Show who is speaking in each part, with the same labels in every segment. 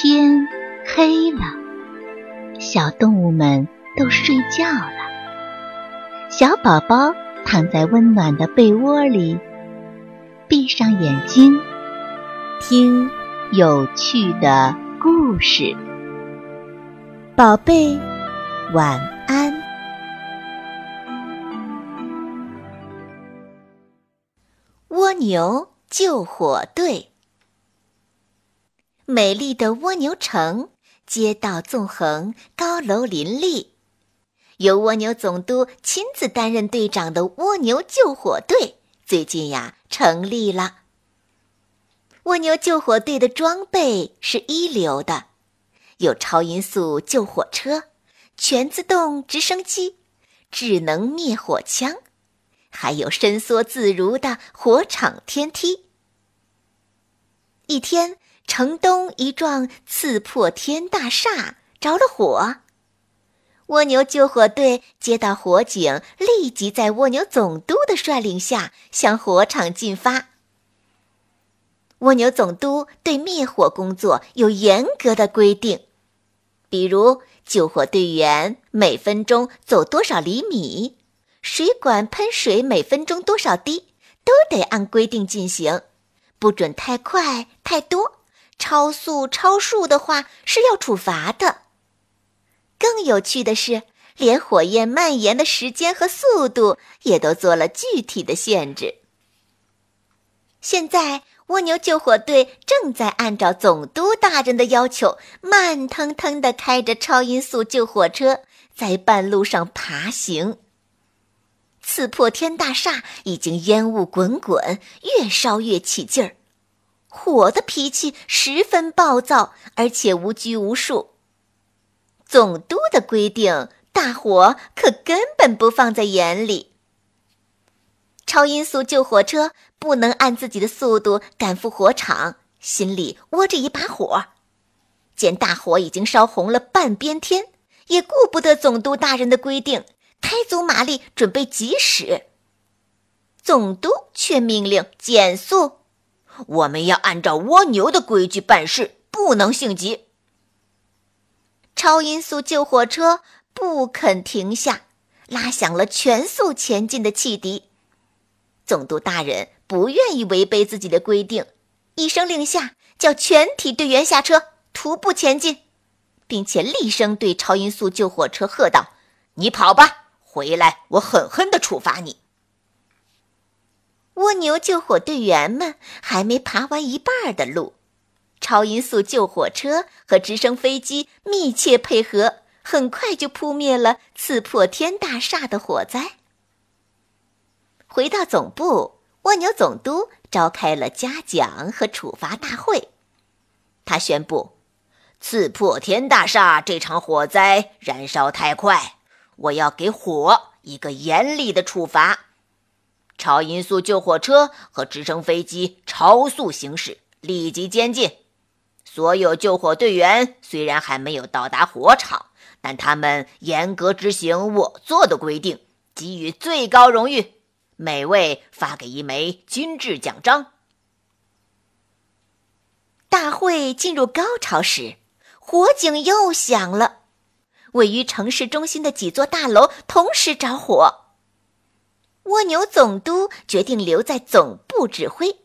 Speaker 1: 天黑了，小动物们都睡觉了。小宝宝躺在温暖的被窝里，闭上眼睛，听有趣的故事。宝贝，晚安。蜗牛救火队。美丽的蜗牛城，街道纵横，高楼林立。由蜗牛总督亲自担任队长的蜗牛救火队，最近呀成立了。蜗牛救火队的装备是一流的，有超音速救火车、全自动直升机、智能灭火枪，还有伸缩自如的火场天梯。一天。城东一幢刺破天大厦着了火，蜗牛救火队接到火警，立即在蜗牛总督的率领下向火场进发。蜗牛总督对灭火工作有严格的规定，比如救火队员每分钟走多少厘米，水管喷水每分钟多少滴，都得按规定进行，不准太快太多。超速、超速的话是要处罚的。更有趣的是，连火焰蔓延的时间和速度也都做了具体的限制。现在，蜗牛救火队正在按照总督大人的要求，慢腾腾地开着超音速救火车在半路上爬行。刺破天大厦已经烟雾滚滚，越烧越起劲儿。火的脾气十分暴躁，而且无拘无束。总督的规定，大伙可根本不放在眼里。超音速救火车不能按自己的速度赶赴火场，心里窝着一把火。见大火已经烧红了半边天，也顾不得总督大人的规定，开足马力准备急驶。总督却命令减速。
Speaker 2: 我们要按照蜗牛的规矩办事，不能性急。
Speaker 1: 超音速救火车不肯停下，拉响了全速前进的汽笛。总督大人不愿意违背自己的规定，一声令下，叫全体队员下车，徒步前进，并且厉声对超音速救火车喝道：“
Speaker 2: 你跑吧，回来我狠狠地处罚你。”
Speaker 1: 蜗牛救火队员们还没爬完一半的路，超音速救火车和直升飞机密切配合，很快就扑灭了刺破天大厦的火灾。回到总部，蜗牛总督召开了嘉奖和处罚大会。他宣布，
Speaker 2: 刺破天大厦这场火灾燃烧太快，我要给火一个严厉的处罚。超音速救火车和直升飞机超速行驶，立即监禁。所有救火队员虽然还没有到达火场，但他们严格执行我做的规定，给予最高荣誉，每位发给一枚金质奖章。
Speaker 1: 大会进入高潮时，火警又响了，位于城市中心的几座大楼同时着火。蜗牛总督决定留在总部指挥，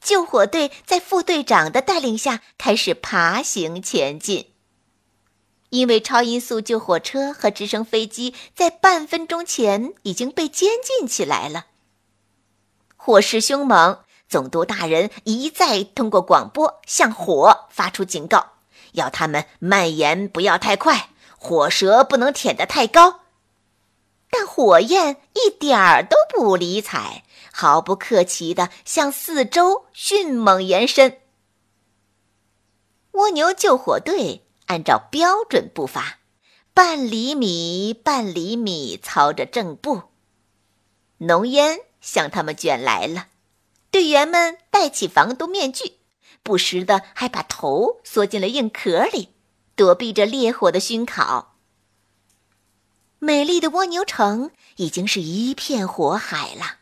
Speaker 1: 救火队在副队长的带领下开始爬行前进。因为超音速救火车和直升飞机在半分钟前已经被监禁起来了。火势凶猛，总督大人一再通过广播向火发出警告，要他们蔓延不要太快，火舌不能舔得太高。但火焰一点儿都不理睬，毫不客气地向四周迅猛延伸。蜗牛救火队按照标准步伐，半厘米半厘米操着正步。浓烟向他们卷来了，队员们戴起防毒面具，不时的还把头缩进了硬壳里，躲避着烈火的熏烤。美丽的蜗牛城已经是一片火海了，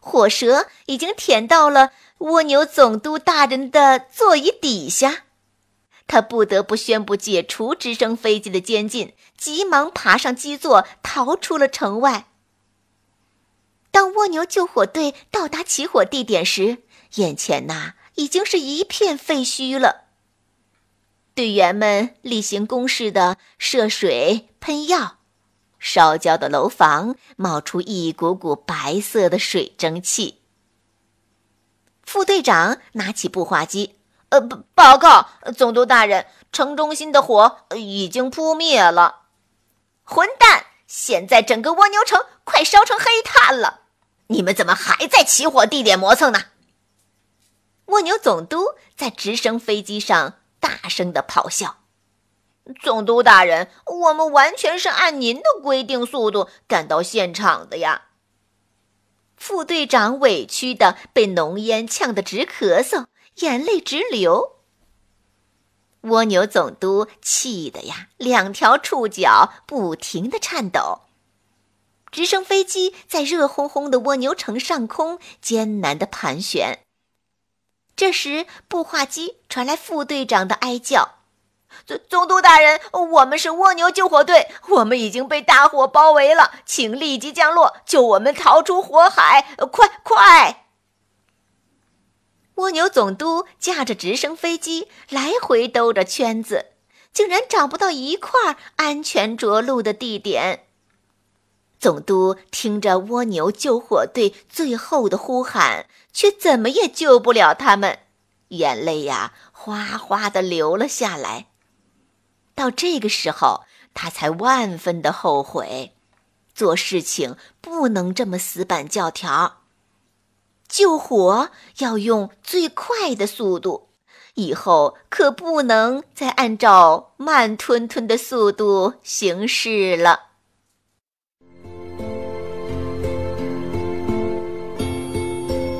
Speaker 1: 火舌已经舔到了蜗牛总督大人的座椅底下，他不得不宣布解除直升飞机的监禁，急忙爬上基座，逃出了城外。当蜗牛救火队到达起火地点时，眼前呐已经是一片废墟了。队员们例行公事的射水、喷药，烧焦的楼房冒出一股股白色的水蒸气。副队长拿起步话机。呃，报告总督大人，城中心的火已经扑灭了。混蛋！现在整个蜗牛城快烧成黑炭了，你们怎么还在起火地点磨蹭呢？蜗牛总督在直升飞机上大声的咆哮：“总督大人，我们完全是按您的规定速度赶到现场的呀！”副队长委屈的被浓烟呛得直咳嗽。眼泪直流。蜗牛总督气得呀，两条触角不停的颤抖。直升飞机在热烘烘的蜗牛城上空艰难的盘旋。这时，步话机传来副队长的哀叫：“总总督大人，我们是蜗牛救火队，我们已经被大火包围了，请立即降落，救我们逃出火海！快快！”蜗牛总督驾着直升飞机来回兜着圈子，竟然找不到一块安全着陆的地点。总督听着蜗牛救火队最后的呼喊，却怎么也救不了他们，眼泪呀哗哗的流了下来。到这个时候，他才万分的后悔，做事情不能这么死板教条。救火要用最快的速度，以后可不能再按照慢吞吞的速度行事了。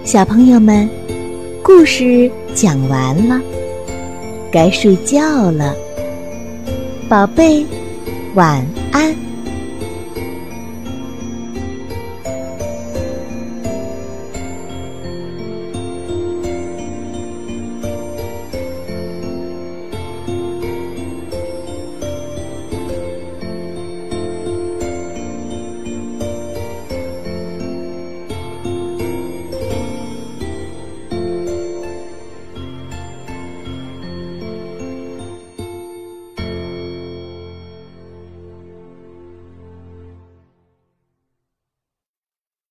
Speaker 3: 小朋友们，故事讲完了，该睡觉了，宝贝，晚安。